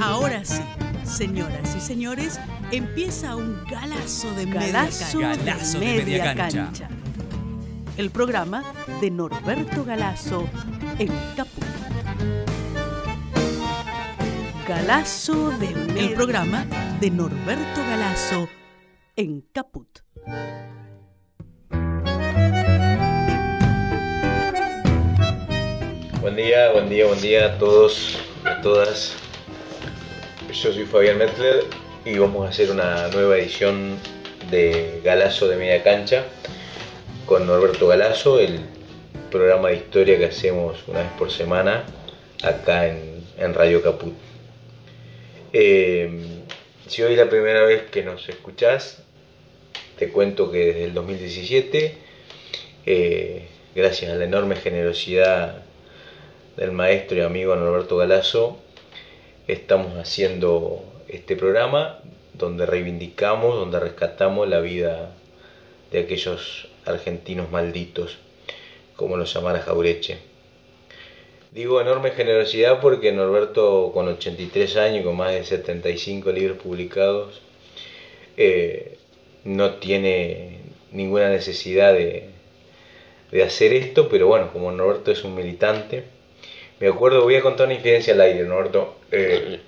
Ahora sí, señoras y señores, empieza un galazo de Galazo media de cancha. media cancha. El programa de Norberto Galazo en Caput. Galazo de media El programa de Norberto Galazo en Caput. Buen día, buen día, buen día a todos y a todas. Yo soy Fabián Metzler y vamos a hacer una nueva edición de Galazo de Media Cancha con Norberto Galazo, el programa de historia que hacemos una vez por semana acá en, Radio Caput. Eh, si hoy es la primera vez que nos escuchás, te cuento que desde el 2017, eh, gracias a la enorme generosidad del maestro y amigo Norberto Galazo, estamos haciendo este programa donde reivindicamos, donde rescatamos la vida de aquellos argentinos malditos, como los llamara Jaureche. Digo enorme generosidad porque Norberto, con 83 años y con más de 75 libros publicados, eh, no tiene ninguna necesidad de, de hacer esto, pero bueno, como Norberto es un militante, me acuerdo, voy a contar una infidencia al aire, Norberto. Eh,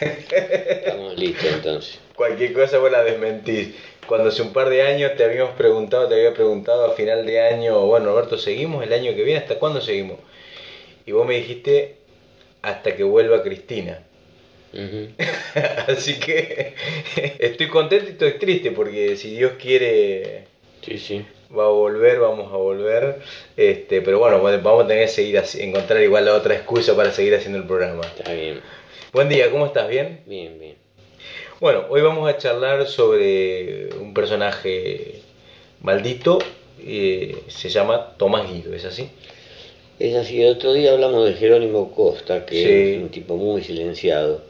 Estamos listos entonces. cualquier cosa vos la desmentís. Cuando hace un par de años te habíamos preguntado, te había preguntado a final de año, bueno, Norberto, ¿seguimos el año que viene? ¿Hasta cuándo seguimos? Y vos me dijiste, hasta que vuelva Cristina. Así que estoy contento y estoy triste porque si Dios quiere Sí, sí. Va a volver, vamos a volver. Este, pero bueno, vamos a tener que seguir así, encontrar igual la otra excusa para seguir haciendo el programa. Está bien. Buen día, ¿cómo estás? ¿Bien? Bien, bien. Bueno, hoy vamos a charlar sobre un personaje maldito, eh, se llama Tomás Guido, ¿es así? Es así, el otro día hablamos de Jerónimo Costa, que Sí. es un tipo muy silenciado.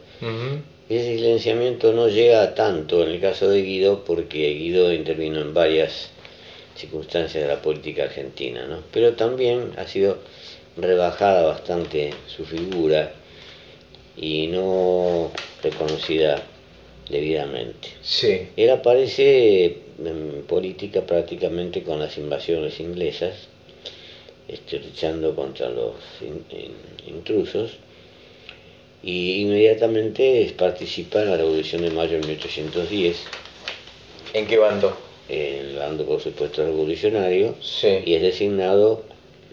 Ese silenciamiento no llega a tanto en el caso de Guido, porque Guido intervino en varias circunstancias de la política argentina, ¿no? Pero también ha sido rebajada bastante su figura y no reconocida debidamente. Sí, Él aparece en política prácticamente con las invasiones inglesas, este, luchando contra los in- in- intrusos, y inmediatamente participa en la Revolución de Mayo de 1810, ¿en qué bando? El bando por supuesto revolucionario, Sí. y es designado,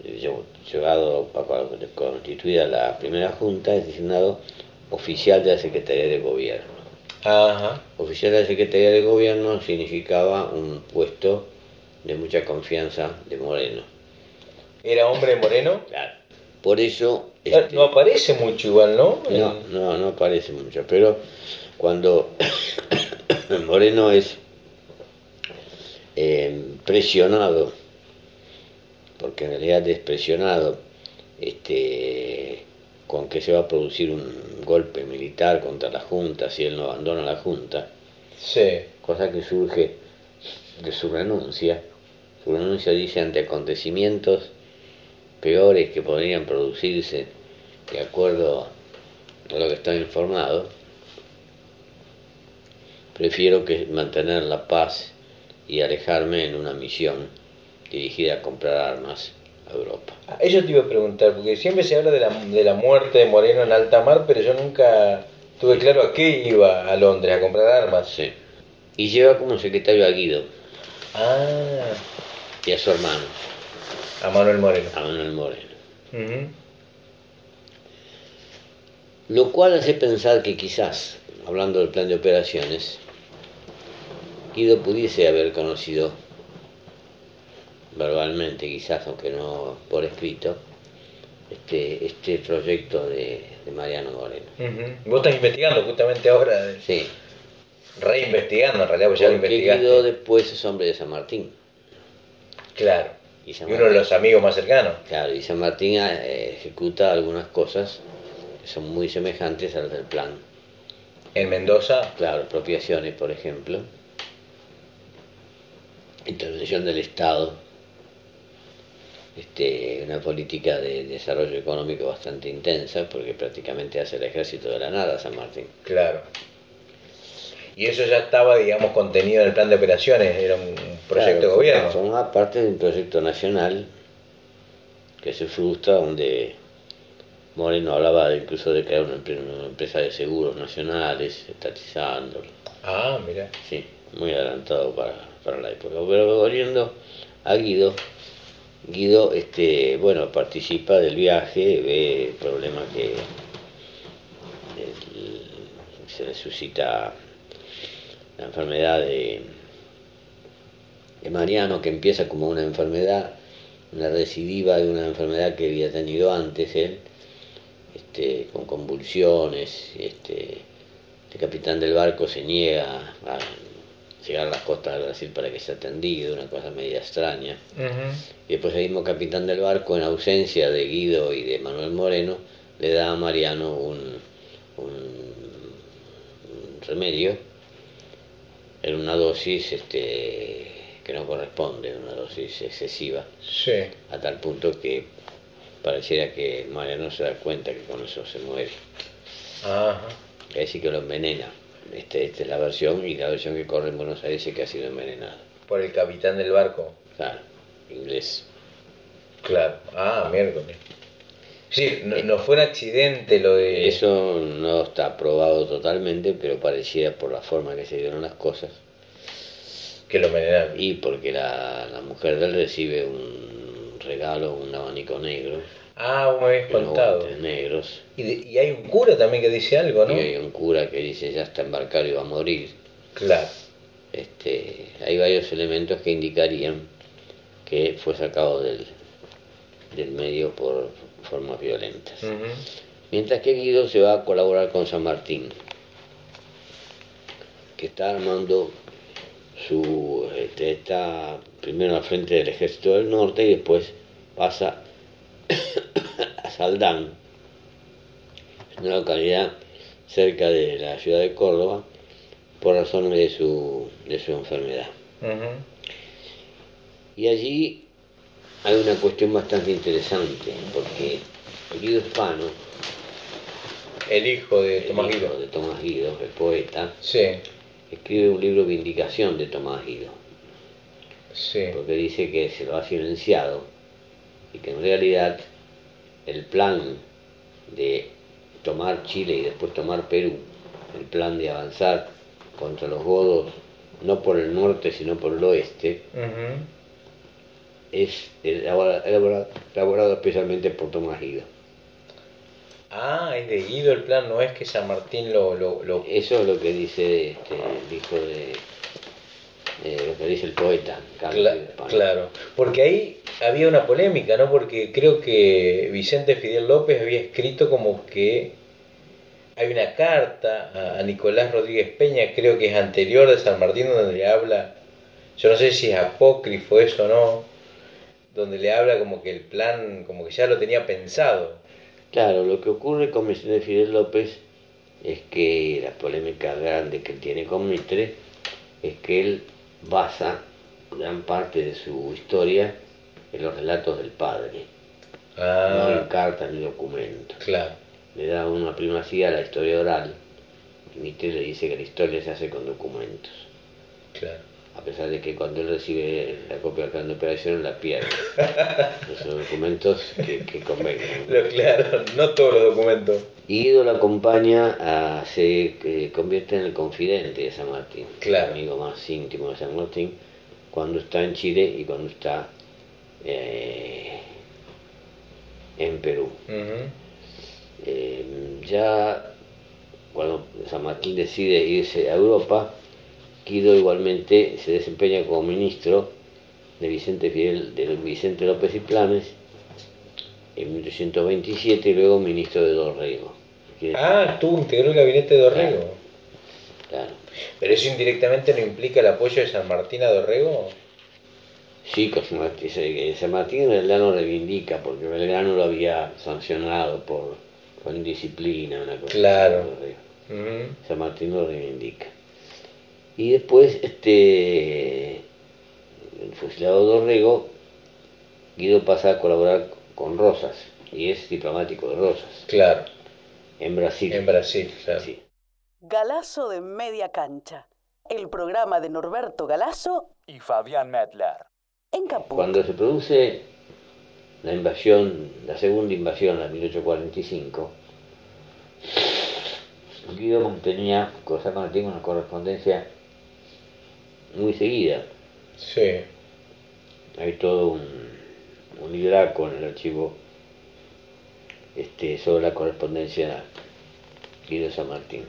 eh, lle- llegado a constituida la primera junta, es designado oficial de la Secretaría de Gobierno. Ajá, Oficial de la Secretaría de Gobierno significaba un puesto de mucha confianza de Moreno. ¿era hombre moreno? Claro. Por eso... Eh, este, No aparece mucho igual, ¿no? no, no, no aparece mucho, pero cuando Moreno es eh, presionado, porque en realidad es presionado este, con que se va a producir un golpe militar contra la Junta si él no abandona la Junta, Sí, cosa que surge de su renuncia. Su renuncia dice ante acontecimientos peores que podrían producirse de acuerdo a lo que está informado. Prefiero que mantener la paz y alejarme en una misión dirigida a comprar armas a Europa. Ah, Eso te iba a preguntar, porque siempre se habla de la, de la muerte de Moreno en alta mar, pero yo nunca tuve claro a qué iba a Londres, a comprar armas. Sí. Y lleva como secretario a Guido Ah, y a su hermano, a Manuel Moreno. a Manuel Moreno. Ujú. Lo cual hace pensar que quizás, hablando del plan de operaciones, Guido pudiese haber conocido verbalmente, quizás, aunque no por escrito, este, este proyecto de, de Mariano Moreno. Vos estás investigando justamente ahora, de- Sí, reinvestigando en realidad, pues ya lo porque investigaste. Guido después es hombre de San Martín. Claro. Y Y San uno de Martín, los amigos más cercanos. claro, y San Martín eh, ejecuta algunas cosas que son muy semejantes a las del plan. En Mendoza, Claro, expropiaciones, por ejemplo. Intervención del Estado. este, una política de desarrollo económico bastante intensa, porque prácticamente hace el ejército de la nada San Martín. Claro. Y eso ya estaba, digamos, contenido en el plan de operaciones, era un proyecto de gobierno. Formaba parte de un proyecto nacional que se frustra, donde Moreno hablaba incluso de crear una, una empresa de seguros nacionales, estatizándolo. Ah, mira. Sí, muy adelantado para, para la época. Pero volviendo a Guido, Guido, este, bueno, participa del viaje, ve el problema que se le suscita la enfermedad de, de Mariano, que empieza como una enfermedad, una recidiva de una enfermedad que había tenido antes él, este, con convulsiones, este, el capitán del barco se niega a llegar a las costas de Brasil para que sea atendido, una cosa media extraña. Y después el mismo capitán del barco, en ausencia de Guido y de Manuel Moreno, le da a Mariano un, un, remedio en una dosis este, que no corresponde, una dosis excesiva, a tal punto que pareciera que Mariano se da cuenta que con eso se muere. Ajá. Es decir, que lo envenena. Este, esta es la versión y la versión que corre en Buenos Aires es que ha sido envenenado. ¿Por el capitán del barco? Claro, inglés. Claro, ah, miércoles. Sí, no, fue un accidente lo de... Eso no está probado totalmente, pero parecía por la forma que se dieron las cosas. Que lo envenenaron. Y porque la, la mujer de él recibe un regalo, un abanico negro Ah, me habías contado. negros. Y, hay un cura también que dice algo, ¿no? Y hay un cura que dice ya está embarcado y va a morir. Claro. Este, hay varios elementos que indicarían que fue sacado del, del medio por formas violentas. Mientras que Guido se va a colaborar con San Martín, que está armando su. Este, está primero al frente del ejército del norte y después pasa a Saldán, una localidad cerca de la ciudad de Córdoba, por razones de su, de su enfermedad. Y allí hay una cuestión bastante interesante, porque Guido Hispano, el hijo de Tomás Guido, de Tomás Guido, el poeta, sí. escribe un libro Vindicación de Tomás Guido. Sí. Porque dice que se lo ha silenciado y que en realidad el plan de tomar Chile y después tomar Perú, el plan de avanzar contra los godos, no por el norte sino por el oeste, es elaborado, especialmente por Tomás Guido. Ah, es de Guido el plan, no es que San Martín lo... lo, Eso es lo que dice este, el hijo de eh, lo que dice el poeta. claro, porque ahí había una polémica, ¿no? Porque creo que Vicente Fidel López había escrito como que hay una carta a Nicolás Rodríguez Peña, creo que es anterior de San Martín, donde le habla, yo no sé si es apócrifo eso o no, donde le habla como que el plan, como que ya lo tenía pensado. Claro, lo que ocurre con Vicente Fidel López es que la polémica grande que tiene con Mitre es que él basa gran parte de su historia en los relatos del padre, ah, no en cartas ni documentos. Claro. Le da una primacía a la historia oral y Mitre le dice que la historia se hace con documentos. Claro. A pesar de que cuando él recibe la copia del plan de operaciones la pierde. Esos documentos que, que convengan. Claro, no todos los documentos. Y Guido lo acompaña, a, se eh, convierte en el confidente de San Martín, claro. el amigo más íntimo de San Martín, cuando está en Chile y cuando está eh, en Perú. Eh, ya cuando San Martín decide irse a Europa, Guido igualmente se desempeña como ministro de Vicente Fidel, de Vicente López y Planes en 1827 y luego ministro de Ah, tú integró el gabinete de Dorrego. Claro, ¿Pero eso indirectamente no implica el apoyo de San Martín a Dorrego? Sí, que San Martín en realidad no reivindica, porque Belgrano lo había sancionado por, por indisciplina, una cosa Claro. San Martín lo reivindica. Y después, este, el fusilado Dorrego Guido pasa a colaborar con Rosas y es diplomático de Rosas. Claro. En Brasil. En Brasil, claro. Sí. Galazo de Media Cancha. El programa de Norberto Galazo y Fabián Medler. En Caput. Cuando se produce la invasión, la segunda invasión en 1845, Guido mantenía cosa con una correspondencia muy seguida. Sí. Hay todo un, un hidraco en el archivo este, sobre la correspondencia Guido San Martín.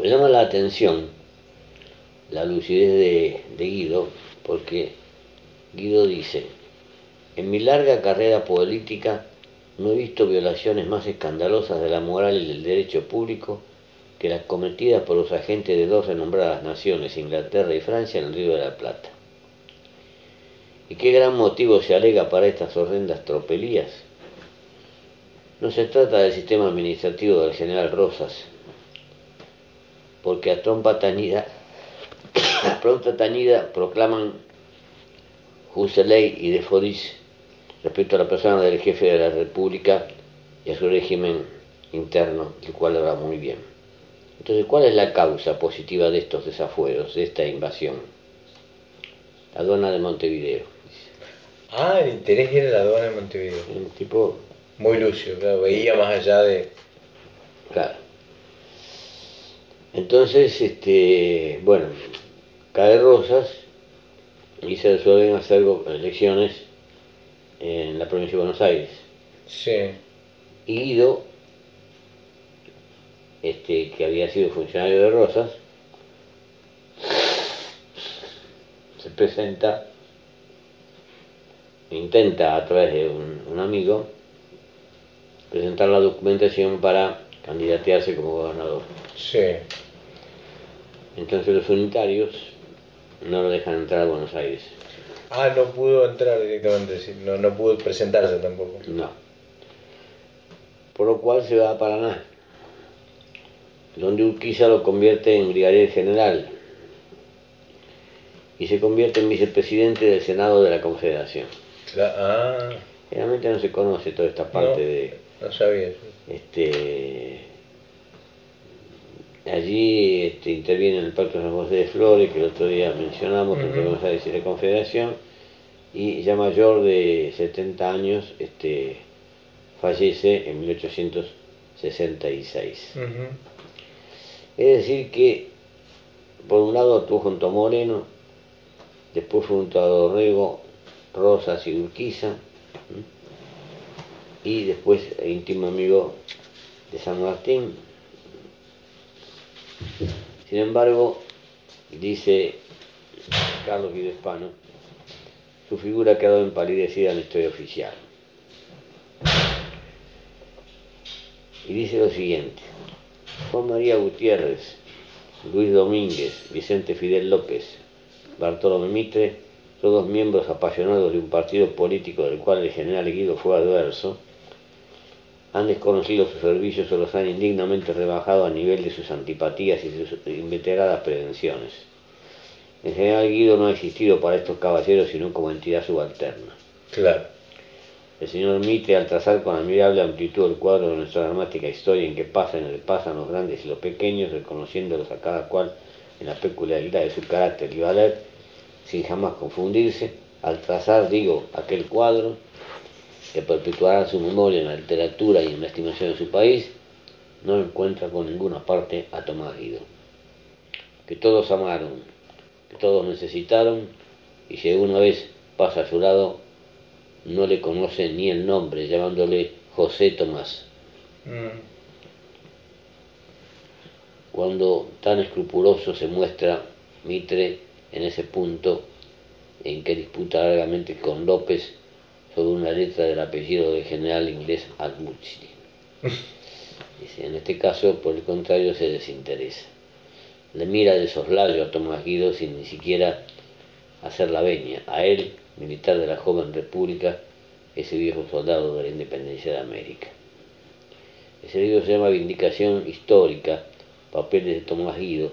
Me llama la atención la lucidez de, de Guido, porque Guido dice, en mi larga carrera política no he visto violaciones más escandalosas de la moral y del derecho público que las cometidas por los agentes de dos renombradas naciones, Inglaterra y Francia, en el Río de la Plata. ¿Y qué gran motivo se alega para estas horrendas tropelías? No se trata del sistema administrativo del general Rosas, porque a trompa tañida, a pronta tañida proclaman Huseley y de Fodis respecto a la persona del jefe de la República y a su régimen interno, el cual va muy bien. Entonces, ¿cuál es la causa positiva de estos desafueros, de esta invasión? La aduana de Montevideo. Ah, el interés era la aduana de Montevideo. El tipo... Muy lucio, claro, veía más allá de... Claro. Entonces, este, bueno, cae Rosas y se resuelven hacer elecciones en la provincia de Buenos Aires. Sí. Y Guido, este, que había sido funcionario de Rosas, se presenta, intenta a través de un, un amigo presentar la documentación para candidatearse como gobernador. Sí. Entonces los unitarios no lo dejan entrar a Buenos Aires. Ah, no pudo entrar directamente, no, no pudo presentarse tampoco. No. Por lo cual se va a Paraná, donde Urquiza lo convierte en brigadier general y se convierte en vicepresidente del Senado de la Confederación. ah. Realmente no se conoce toda esta parte de... No sabía Este, allí este, interviene el Pacto de José de Flores, que el otro día mencionamos, uh -huh. que decir la Confederación, y ya mayor de 70 años este, fallece en 1866. Es decir que, por un lado actuó junto a Moreno, después junto a Dorrego, Rosas y Urquiza, y después íntimo amigo de San Martín. Sin embargo, dice Carlos Guido Hispano, su figura ha quedado empalidecida en la historia oficial. Y dice lo siguiente, Juan María Gutiérrez, Luis Domínguez, Vicente Fidel López, Bartolomé Mitre, todos miembros apasionados de un partido político del cual el general Guido fue adverso, han desconocido sus servicios o los han indignamente rebajado a nivel de sus antipatías y sus inveteradas prevenciones. El general Guido no ha existido para estos caballeros sino como entidad subalterna. Claro. El señor Mitre, al trazar con admirable amplitud el cuadro de nuestra dramática historia en que pasan y pasan los grandes y los pequeños, reconociéndolos a cada cual en la peculiaridad de su carácter y valer, sin jamás confundirse, al trazar, digo, aquel cuadro, que perpetuará su memoria en la literatura y en la estimación de su país, no encuentra con ninguna parte a Tomás Guido. Que todos amaron, que todos necesitaron, y si alguna vez pasa a su lado, no le conoce ni el nombre, llamándole José Tomás. Mm. Cuando tan escrupuloso se muestra Mitre en ese punto en que disputa largamente con López sobre una letra del apellido del general inglés Al-Mutsli. en este caso, por el contrario, se desinteresa. Le mira de soslayo a Tomás Guido sin ni siquiera hacer la veña. A él, militar de la joven república, ese viejo soldado de la independencia de América. Ese libro se llama Vindicación Histórica, Papeles de Tomás Guido,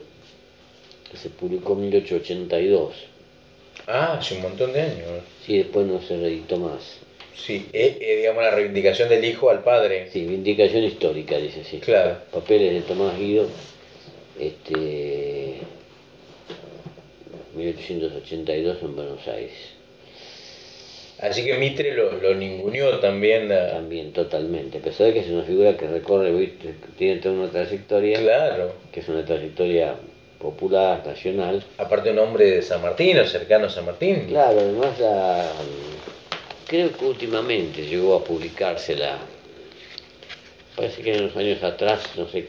que se publicó en 1882. Ah, hace un montón de años. Sí, después no se reeditó más. Sí, eh, eh, digamos la reivindicación del hijo al padre. Sí, vindicación histórica, dice así. Claro. Papeles de Tomás Guido, este, 1882 en Buenos Aires. Así que Mitre lo, lo ninguneó también. a- También, totalmente. A pesar de que es una figura que recorre, tiene toda una trayectoria, Claro. que es una trayectoria popular, nacional. Aparte un hombre de San Martín o cercano a San Martín. Claro, además la, creo que últimamente llegó a publicarse la, parece que en los años atrás, no sé,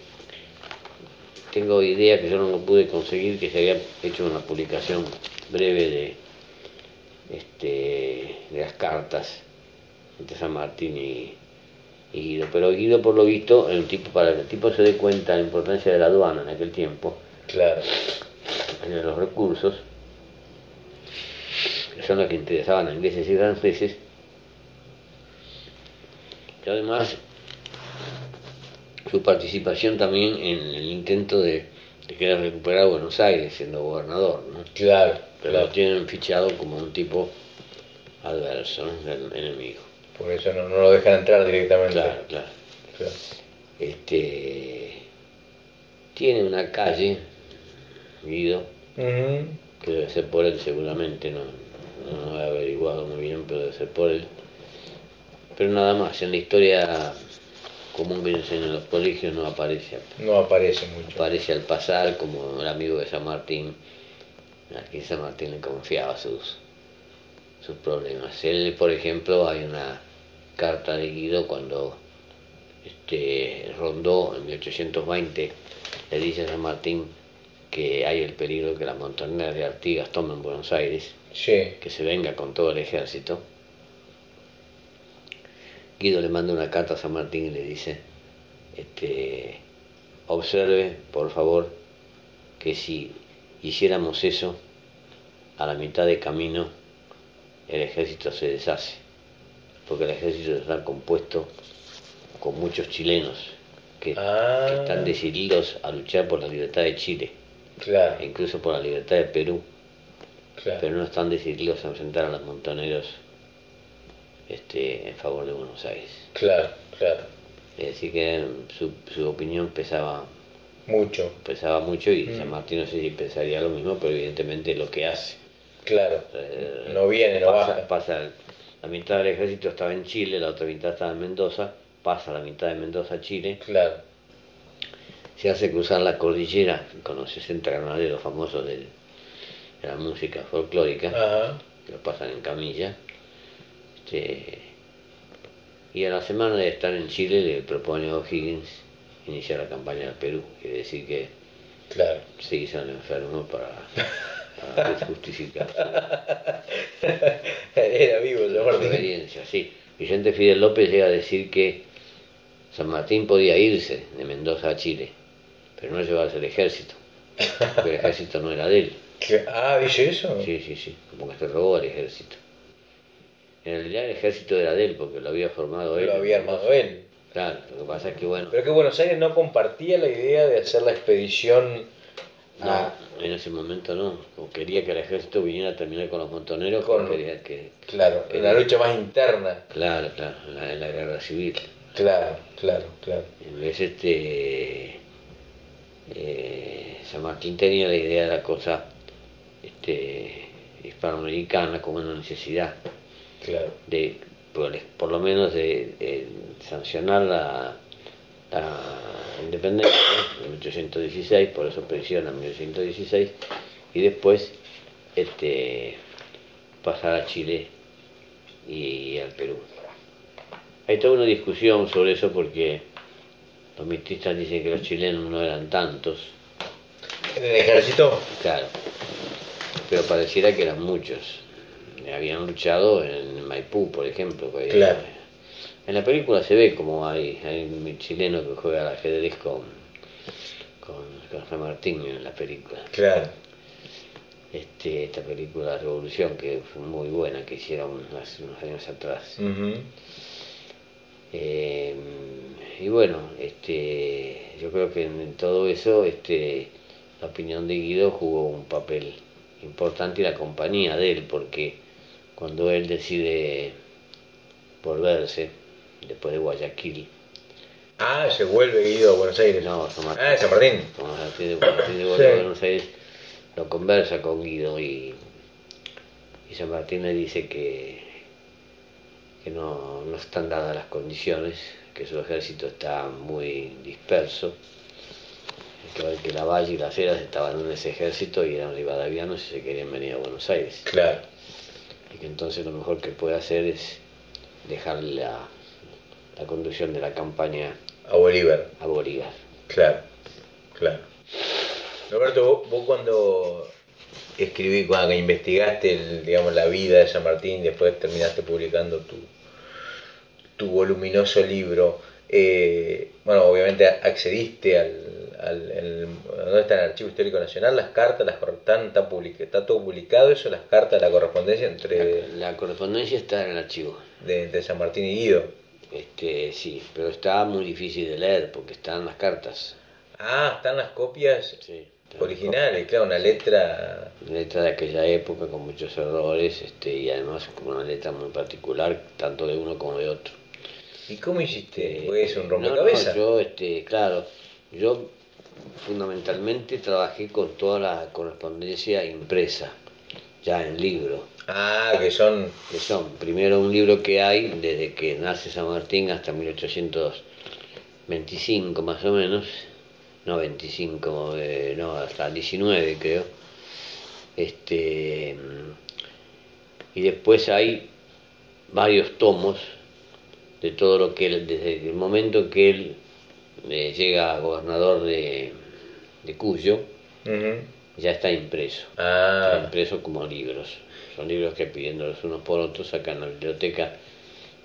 tengo idea que yo no lo pude conseguir, que se había hecho una publicación breve de, este, de las cartas entre San Martín y, y Guido. Pero Guido, por lo visto, el tipo, para que el tipo se dé cuenta de la importancia de la aduana en aquel tiempo, Claro. los recursos, que son los que interesaban a ingleses y franceses, y además su participación también en el intento de, de querer recuperar Buenos Aires siendo gobernador, ¿no? Claro. pero claro. lo tienen fichado como un tipo adverso, ¿no? enemigo. Por eso no, no lo dejan entrar directamente. Claro, claro. Claro. Este, tiene una calle, Guido, que debe ser por él seguramente, no, no lo he averiguado muy bien, pero debe ser por él. Pero nada más, en la historia común que enseñan en los colegios no aparece. No aparece mucho. Aparece al pasar como el amigo de San Martín, a quien San Martín le confiaba sus, sus problemas. Él, por ejemplo, hay una carta de Guido cuando este, rondó en 1820, le dice a San Martín que hay el peligro que las montoneras de Artigas tomen Buenos Aires, Sí. que se venga con todo el ejército. Guido le manda una carta a San Martín y le dice, este, observe, por favor, que si hiciéramos eso, a la mitad de camino el ejército se deshace, porque el ejército está compuesto con muchos chilenos que, Ah. que están decididos a luchar por la libertad de Chile Claro. incluso por la libertad de Perú, Claro. pero no están decididos a enfrentar a los montoneros este, en favor de Buenos Aires. Claro. Claro. Es decir, que su, su opinión pesaba, Mucho. pesaba mucho y Mm. San Martín no sé si pensaría lo mismo, pero evidentemente lo que hace. Claro. Eh, No viene, no baja. pasa- la mitad del ejército estaba en Chile, la otra mitad estaba en Mendoza, pasa la mitad de Mendoza a Chile, Claro. Se hace cruzar la cordillera con los 60 granaderos famosos del- de la música folclórica. Ajá. que lo pasan en camilla. Este, y a la semana de estar en Chile le propone a O'Higgins iniciar la campaña del Perú, quiere decir que Claro. se hizo el enfermo para, para justificar Era vivo obediencia. Sí. Vicente Fidel López llega a decir que San Martín podía irse de Mendoza a Chile, pero no llevarse el ejército, porque el ejército no era de él. ¿Qué? Ah, ¿dice eso? Sí, sí, sí, como que se robó el ejército. En realidad el ejército era de él porque lo había formado él. Lo había armado él. Claro, lo que pasa es que bueno, Pero que Buenos Aires no compartía la idea de hacer la expedición no, a... en ese momento no. Quería que el ejército viniera a terminar con los montoneros, Con- con... quería que... Claro, en la lucha más interna. Claro, claro, en la, en la guerra civil. Claro, claro, claro. En vez este... eh, San Martín tenía la idea de la cosa este, hispanoamericana como una necesidad. Claro. de por, por lo menos de, de sancionar la, la independencia en 1816, por eso presiona en 1816, y después este, pasar a Chile y, al Perú. Hay toda una discusión sobre eso porque los mitristas dicen que los chilenos no eran tantos, ¿En el ejército? Claro, pero pareciera que eran muchos. Habían luchado en Maipú, por ejemplo. Claro. En la película se ve como hay, hay un chileno que juega al ajedrez con, con, con San Martín en la película. Claro. Este, esta película Revolución, que fue muy buena, que hicieron hace unos años atrás. Eh, y bueno, este, yo creo que en todo eso este, la opinión de Guido jugó un papel importante la compañía de él, porque cuando él decide volverse, después de Guayaquil, Ah, se vuelve Guido a Buenos Aires. no, San Martín, Ah, San Martín. San Martín de, Martín Buenos Aires, lo conversa con Guido y, y San Martín le dice que, que no, no están dadas las condiciones, que su ejército está muy disperso, que, que la Valle y las Heras estaban en ese ejército y eran rivadavianos y se querían venir a Buenos Aires. Claro. Y que entonces lo mejor que puede hacer es dejarle la, la conducción de la campaña A Bolívar. a Bolívar. Claro, claro. Roberto, vos, vos cuando escribí, cuando investigaste el, digamos, la vida de San Martín, después terminaste publicando tu, tu voluminoso libro, eh, bueno, obviamente accediste al, al el- ¿dónde está el Archivo Histórico Nacional? Las cartas, las están, está, publica- está todo publicado eso, las cartas, la correspondencia entre La correspondencia está en el archivo. de, entre San Martín y Guido. Este, sí, pero está muy difícil de leer porque están las cartas. Ah, están las copias Sí, están originales, claro, una letra las letra de aquella época con muchos errores este, y además con una letra muy particular, tanto de uno como de otro. ¿Y cómo hiciste? Eh, ¿Fue eso un no, no, rompecabezas? yo, este, claro, yo fundamentalmente trabajé con toda la correspondencia impresa, ya en libro. Ah, que son. que son primero un libro que hay desde que nace San Martín hasta 1825 más o menos, no 25, eh, no, hasta el 19 creo. Este, y después hay varios tomos de todo lo que él, desde el momento que él eh, llega a gobernador de, de Cuyo, ya está impreso. Está Ah, impreso como libros. Son libros que pidiéndolos unos por otros sacan la biblioteca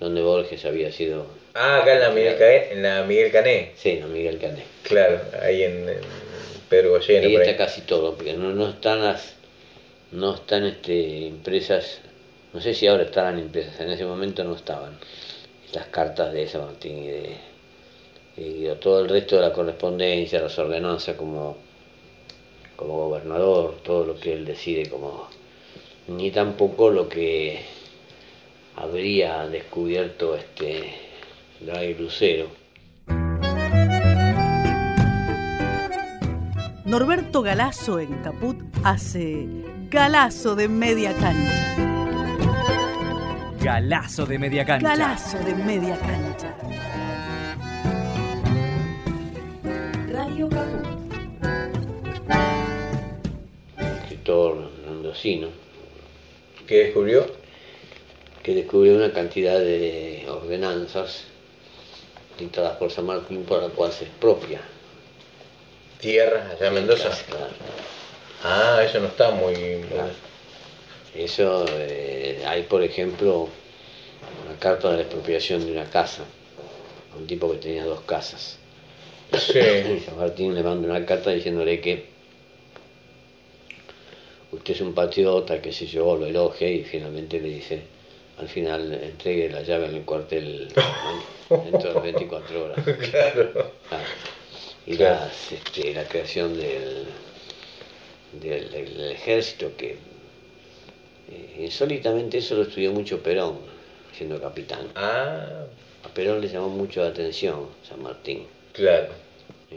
donde Borges había sido. ah, acá en la Miguel Cané, en la Miguel Cané. Sí, no Miguel Cané. Claro, ahí en, en Pedro Goyena, Ahí está ahí. casi todo, porque no, no están las. No están este, impresas. No sé si ahora estarán impresas, en ese momento no estaban. Las cartas de San Martín y de. y todo el resto de la correspondencia, las ordenanzas como, como gobernador, todo lo que él decide como. ni tampoco lo que habría descubierto este Gay Lucero. Norberto Galazo en Caput hace Galazo de media cancha. Galazo de media cancha. Galazo de media cancha. Radio Caput. escritor mendocino, ¿Qué descubrió? que descubrió una cantidad de ordenanzas dictadas por San Martín por la cual se expropia. Tierras allá en Mendoza. Claro. Ah, eso no está muy. Claro. Eso, eh, hay por ejemplo una carta de la expropiación de una casa, a un tipo que tenía dos casas. Y Sí. San Martín le manda una carta diciéndole que usted es un patriota, que se yo, lo elogia y finalmente le dice, al final entregue la llave en el cuartel dentro de 24 horas. Claro. Ah, y Claro. las, este, la creación del, del, del ejército que eh, insólitamente eso lo estudió mucho Perón, siendo capitán. Ah, A Perón le llamó mucho la atención San Martín. claro.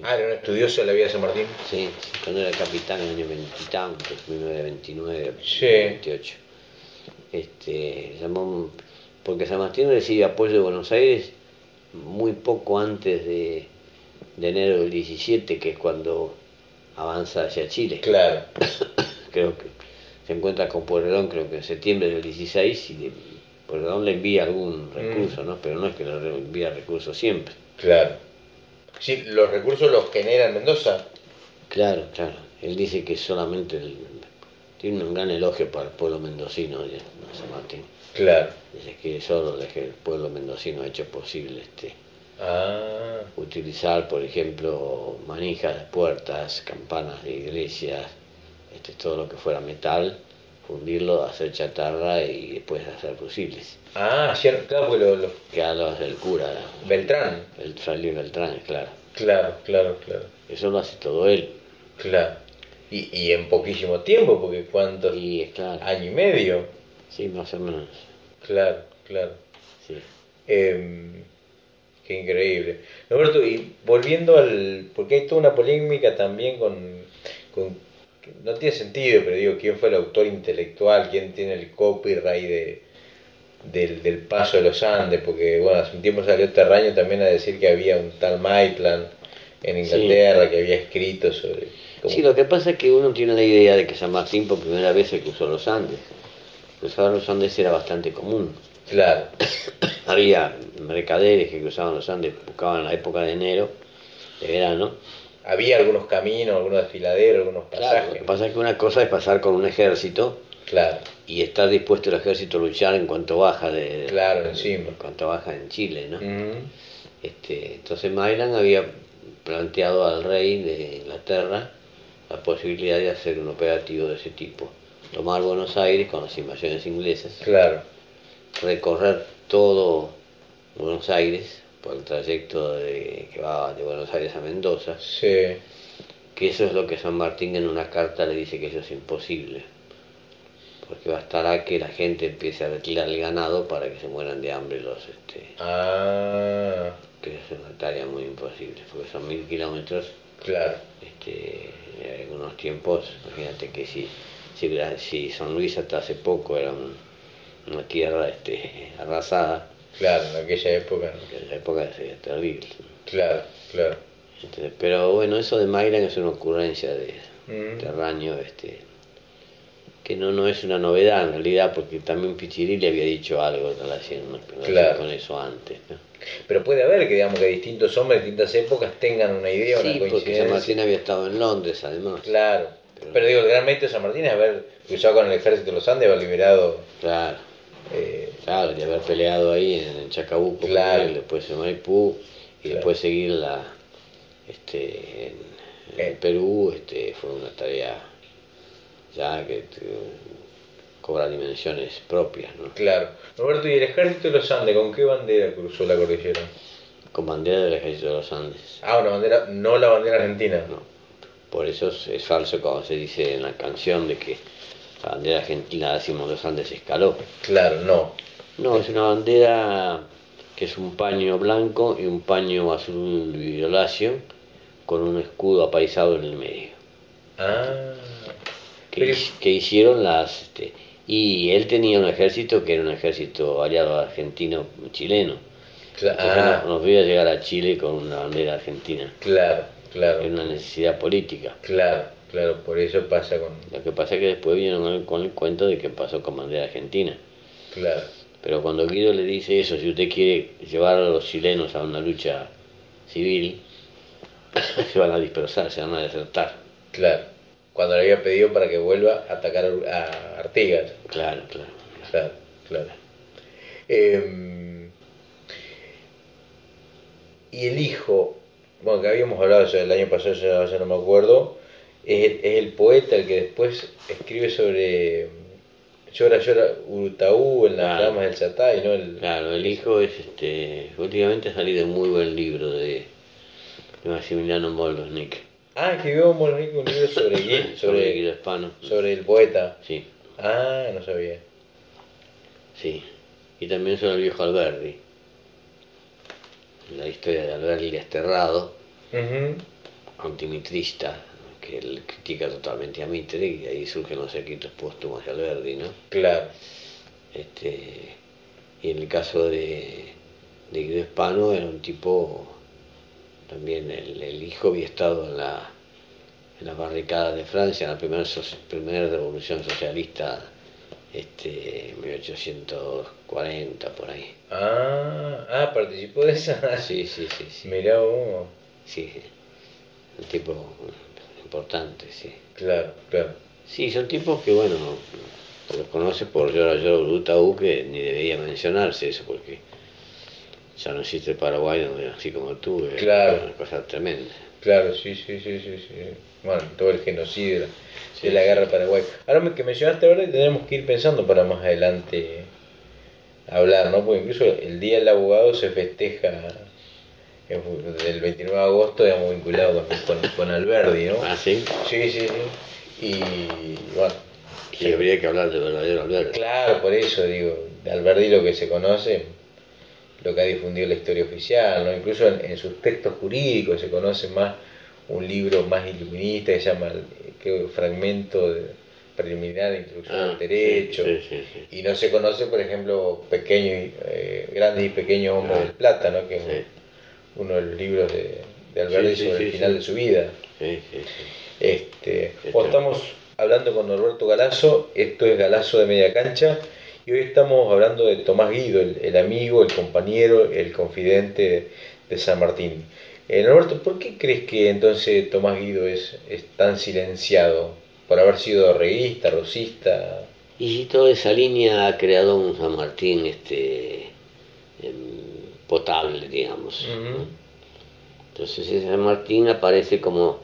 Ah, era un estudioso de la vida de San Martín. Sí, sí, cuando era capitán en el año 20 y tantos, 1929, Sí. 28. Este, llamó, porque San Martín recibe apoyo de Buenos Aires muy poco antes de, de enero del 17, que es cuando avanza hacia Chile. Claro. Creo que se encuentra con Pueyrredón, creo que en septiembre del 16, y Pueyrredón le envía algún recurso, ¿no? Pero no es que le envía recursos siempre. Claro. Sí, los recursos los genera en Mendoza. Claro, claro. Él dice que solamente el- tiene un gran elogio para el pueblo mendocino San Martín. Claro. Dice que solo que el pueblo mendocino ha hecho posible este Ah, utilizar, por ejemplo, manijas de puertas, campanas de iglesias, este, todo lo que fuera metal, fundirlo, hacer chatarra y después hacer fusibles. ah, hacían- claro, porque lo- lo- Que a los del cura, Beltrán. el fraile Beltrán, claro. Claro, claro, claro. Eso lo hace todo él. Claro. Y, y en poquísimo tiempo, porque cuántos Y es claro. año y medio. Sí, más o menos. Claro, claro. Sí. Em, qué increíble. Roberto, y volviendo al. Porque hay toda una polémica también con. No tiene sentido, pero digo, ¿quién fue el autor intelectual? ¿Quién tiene el copyright de, del, del paso de los Andes? Porque, bueno, hace un tiempo salió Terraño también a decir que había un tal Maitland en Inglaterra que había escrito sobre. cómo- Sí, lo que pasa es que uno tiene la idea de que San Martín por primera vez se cruzó los Andes. Cruzar los Andes era bastante común. Claro, Había mercaderes que cruzaban los Andes, buscaban la época de enero, de verano. Había algunos caminos, algunos desfiladeros, algunos Claro, lo pasajes. que pasa es que una cosa es pasar con un ejército Claro, y estar dispuesto el ejército a luchar en cuanto baja de, Claro, de- encima. en cuanto baja en Chile, ¿no? Este, entonces Maitland había planteado al rey de Inglaterra la posibilidad de hacer un operativo de ese tipo. Tomar Buenos Aires con las invasiones inglesas, claro, recorrer todo Buenos Aires por el trayecto de, que va de Buenos Aires a Mendoza, sí, que eso es lo que San Martín en una carta le dice que eso es imposible, porque bastará que la gente empiece a retirar el ganado para que se mueran de hambre los... Este, ah, que es una tarea muy imposible, porque son mil kilómetros, claro, este, en algunos tiempos, imagínate que si, si, San Luis hasta hace poco era un- una tierra este, arrasada, claro, en aquella época, ¿no? en la época sería terrible. claro, claro. Entonces, pero bueno, eso de Mayran es una ocurrencia de Mm. Terraño, este, que no, no es una novedad en realidad, porque también Pichirili había dicho algo en relación, en relación Claro. con eso antes. ¿no? Pero puede haber que digamos que distintos hombres de distintas épocas tengan una idea, una Sí, porque coincidencia. San Martín había estado en Londres además. Claro. Pero digo, el gran mérito de San Martín es haber cruzado con el ejército de los Andes, haber liberado. Claro. eh, Claro, de haber peleado ahí en, Chacabuco, con Claro. él, después en Maipú, y Claro. después seguir la, este, en, en Eh. Perú, este, fue una tarea ya que cobra dimensiones propias, ¿no? claro. Roberto, ¿y el ejército de los Andes con qué bandera cruzó la cordillera? Con bandera del ejército de los Andes. Ah, una bandera, no la bandera argentina. No. Por eso es, es falso cuando se dice en la canción de que la bandera argentina decimos los Andes escaló. Claro, no. No, es una bandera que es un paño blanco y un paño azul violáceo con un escudo apaisado en el medio. Ah, Que, hicieron las... este, y él tenía un ejército que era un ejército aliado argentino-chileno. cla- Entonces ah, no- nos vio a llegar a Chile con una bandera argentina. claro, claro, Era una necesidad política. claro, claro, por eso pasa con. Lo que pasa es que después vinieron con el cuento de que pasó con bandera argentina. Claro, Pero cuando Guido le dice eso, si usted quiere llevar a los chilenos a una lucha civil, se van a dispersar, se van a desertar. claro. Cuando le había pedido para que vuelva a atacar a Artigas. Claro, claro. Claro, claro. Eh, y el hijo, bueno, que habíamos hablado ya el año pasado, ya, ya no me acuerdo, es el, es el poeta el que después escribe sobre Llora, llora Urutaú en las Claro. ramas del Chatay, ¿no? El, Claro, el hijo es este. Últimamente ha salido un muy buen libro de, de Maximiliano Moldosnik. Ah, escribió Molnico un libro sobre, Sobre sobre, sobre el poeta. Sí, Ah, no sabía. sí. Y también sobre el viejo Alberdi. La historia de Alberdi desterrado, Ujú. antimitrista, que él critica totalmente a Mitre, y ahí surgen los escritos póstumos de Alberdi, ¿no? Claro, Este, y en el caso de, de Guido Hispano era un tipo, también el, el hijo había estado en la, en las barricadas de Francia, en la primera, primera revolución socialista, este, 1840 por ahí. Ah, ah, participó de esa. Sí, sí, sí, sí. Mirá vos. sí. Un tipo importante, sí. Claro, claro. Sí, son tipos que, bueno, los conoce por Llora Llora Urutaú, que ni debería mencionarse eso, porque ya no existe el Paraguay donde, así como tú, es Claro. una cosa tremenda. Claro, sí, sí, sí, sí, sí. Bueno, todo el genocidio de la, de la guerra del Paraguay. Ahora me- que mencionaste ahora tenemos que ir pensando para más adelante hablar, ¿no? Porque incluso el Día del Abogado se festeja del 29 de agosto, digamos, vinculado con, con, con Alberdi, ¿no? Ah, sí. Sí, sí, sí. Y bueno. Sí, habría que hablar de verdadero Alberti. Claro, por eso digo, de Alberti lo que se conoce, lo que ha difundido la historia oficial, ¿no? incluso en, sus textos jurídicos se conoce más un libro más iluminista que se llama que, Fragmento de, preliminar de introducción al ah, derecho y no se conoce por ejemplo pequeño eh, grandes y pequeños hombres ah, del plata ¿no? que es uno de los libros de, de Alberti sobre el final de su vida este, o estamos hablando con Norberto Galazo, esto es Galazo de Media Cancha, y hoy estamos hablando de Tomás Guido, el, amigo, el compañero, el confidente de San Martín. Eh, Norberto, ¿por qué crees que entonces Tomás Guido es, tan silenciado? ¿Por haber sido reguista, rosista? Y si toda esa línea ha creado un San Martín este, potable, digamos. Entonces ese San Martín aparece como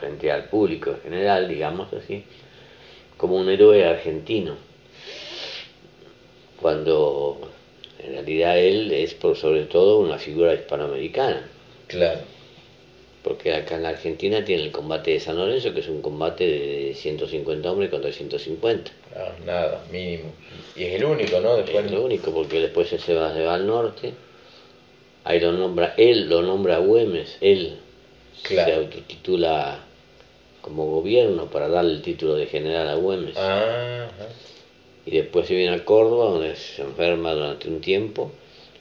frente al público en general, digamos así, como un héroe argentino, cuando en realidad él es por sobre todo una figura hispanoamericana. Claro. Porque acá en la Argentina tiene el combate de San Lorenzo, que es un combate de 150 hombres contra 150. Ah, nada, mínimo. Y es el único, ¿no? Después... Es el único, porque después se va, se va al norte. Ahí lo nombra, él lo nombra Güemes, él claro. se autotitula como gobierno para darle el título de general a Güemes. Y después se viene a Córdoba, donde se enferma durante un tiempo.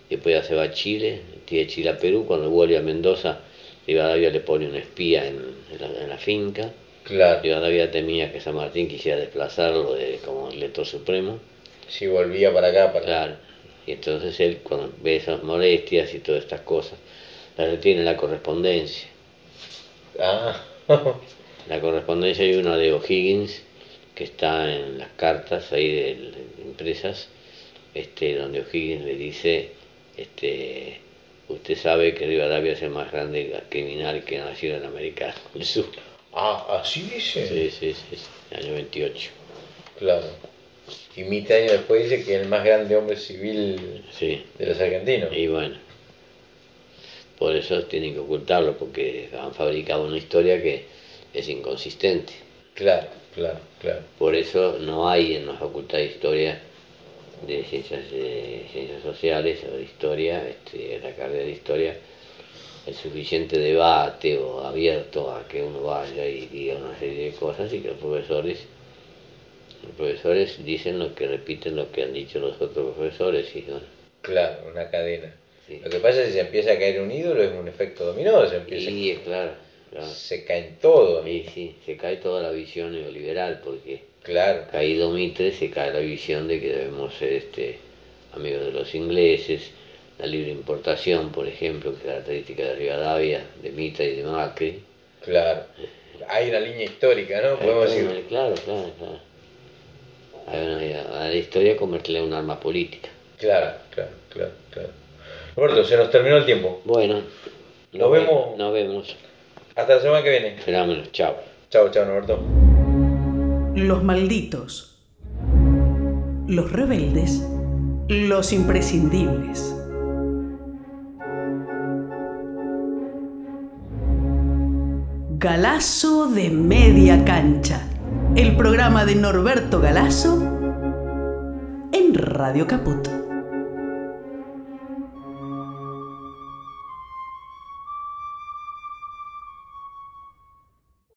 Y después ya se va a Chile, tiene Chile a Perú. Cuando vuelve a Mendoza, Rivadavia le pone un espía en, la, finca. Claro. Rivadavia temía que San Martín quisiera desplazarlo de, como elector supremo. Si volvía para acá, para Claro. Y entonces él, cuando ve esas molestias y todas estas cosas, la retiene la correspondencia. Ah. La correspondencia hay una de O'Higgins que está en las cartas ahí de, empresas, este, donde O'Higgins le dice, este, usted sabe que Rivadavia es el más grande criminal que ha nacido en América del Sur. Ah, así dice. Sí, sí, sí, año 28. Claro. Y mitad año después dice que el más grande hombre civil de los argentinos. Y bueno, por eso tienen que ocultarlo, porque han fabricado una historia que es inconsistente. Claro, claro, claro. Por eso no hay en la Facultad de Historia de Ciencias, de ciencias Sociales o de Historia, este, la carrera de Historia, el suficiente debate o abierto a que uno vaya y diga una serie de cosas y que los profesores los profesores dicen lo que repiten lo que han dicho los otros profesores y claro una cadena. Lo que pasa es que si se empieza a caer un ídolo es un efecto dominó se empieza sí, claro se caen todo. Sí, sí, se cae toda la visión neoliberal porque claro. caído Mitre se cae la visión de que debemos ser este, amigos de los ingleses, la libre importación, por ejemplo, que es característica de Rivadavia, de Mitre y de Macri. Claro, hay una línea histórica, ¿no? Podemos decir. Claro, claro, claro. Hay una, a la historia convertirla en un arma política. Claro, claro, claro, claro. Roberto, se nos terminó el tiempo. Bueno, nos, vemos. Nos vemos. Hasta la semana que viene. Fenómeno. Chao. Chao, chao, Norberto. Los malditos. Los rebeldes. Los imprescindibles. Galazo de media cancha. El programa de Norberto Galazo en Radio Caput.